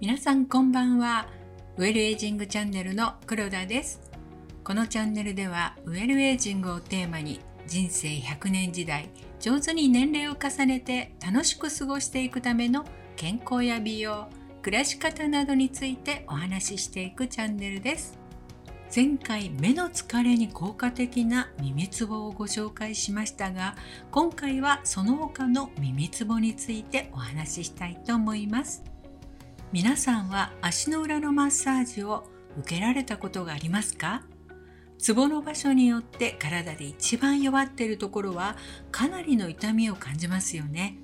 皆さんこんばんは。ウェルエイジングチャンネルの黒田です。このチャンネルではウェルエイジングをテーマに人生100年時代上手に年齢を重ねて楽しく過ごしていくための健康や美容暮らし方などについてお話ししていくチャンネルです。前回目の疲れに効果的な耳つぼをご紹介しましたが今回はその他の耳つぼについてお話ししたいと思います。皆さんは足の裏のマッサージを受けられたことがありますか？ツボの場所によって体で一番弱っているところはかなりの痛みを感じますよね。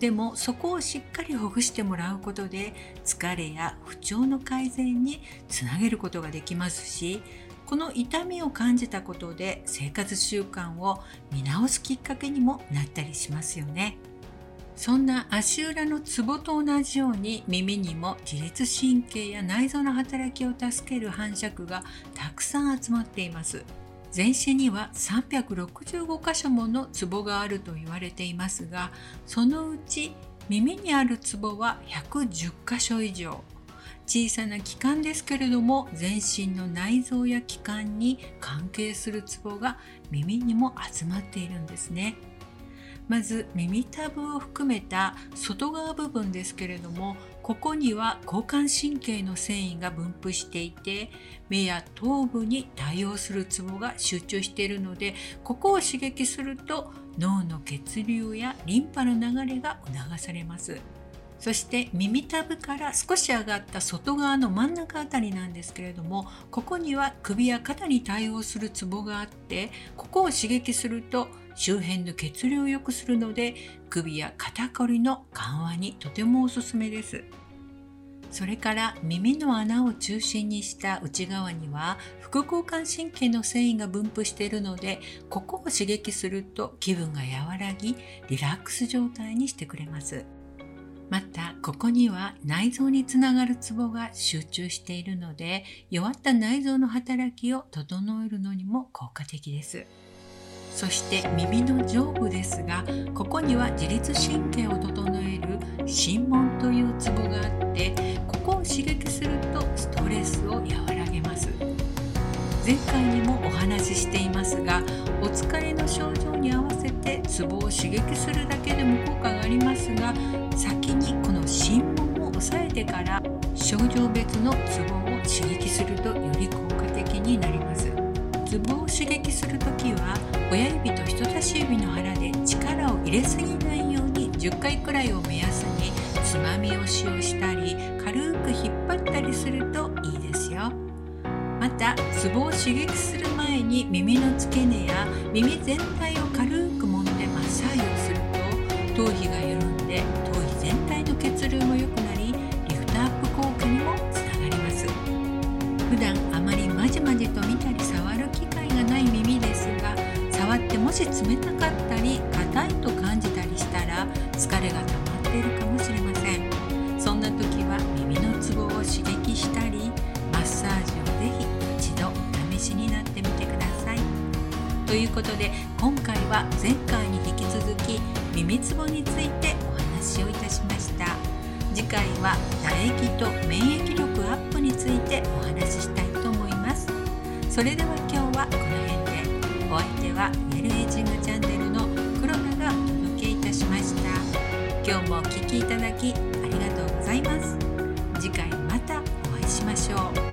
でもそこをしっかりほぐしてもらうことで疲れや不調の改善につなげることができますしこの痛みを感じたことで生活習慣を見直すきっかけにもなったりしますよね。そんな足裏のツボと同じように耳にも自律神経や内臓の働きを助ける反射区がたくさん集まっています。全身には365箇所ものツボがあると言われていますがそのうち耳にあるツボは110箇所以上小さな器官ですけれども全身の内臓や器官に関係するツボが耳にも集まっているんですね。まず耳たぶを含めた外側部分ですけれどもここには交感神経の繊維が分布していて目や頭部に対応するツボが集中しているのでここを刺激すると脳の血流やリンパの流れが促されます。そして耳たぶから少し上がった外側の真ん中あたりなんですけれどもここには首や肩に対応するツボがあってここを刺激すると周辺の血流を良くするので首や肩こりの緩和にとてもおすすめです。それから耳の穴を中心にした内側には副交感神経の繊維が分布しているのでここを刺激すると気分が和らぎリラックス状態にしてくれます。またここには内臓につながるツボが集中しているので弱った内臓の働きを整えるのにも効果的です。そして耳の上部ですがここには自律神経を整える心門というツボがあってここを刺激するとストレスを和らげます前回にもお話ししていますがお疲れの症状に合わせてツボを刺激するだけでも効果がありますが先に心門を押さえてから症状別のツボを刺激するとより効果的になります。ツボを刺激する時は親指と人差し指の腹で力を入れすぎないように10回くらいを目安につまみ押しをしたり軽く引っ張ったりするといいですよ。またツボを刺激する前に耳の付け根や耳全体を軽く揉んでマッサージをすると頭皮がもし冷たかったり硬いと感じたりしたら疲れが溜まっているかもしれません。そんな時は耳のツボを刺激したりマッサージをぜひ一度お試しになってみてください。ということで今回は前回に引き続き耳つぼについてお話をいたしました。次回は唾液と免疫力アップについてお話ししたいと思います。それでは今日はこの辺で。お相手はエルエイジングチャンネルの黒田がお届けいたしました。今日もお聴きいただきありがとうございます。次回またお会いしましょう。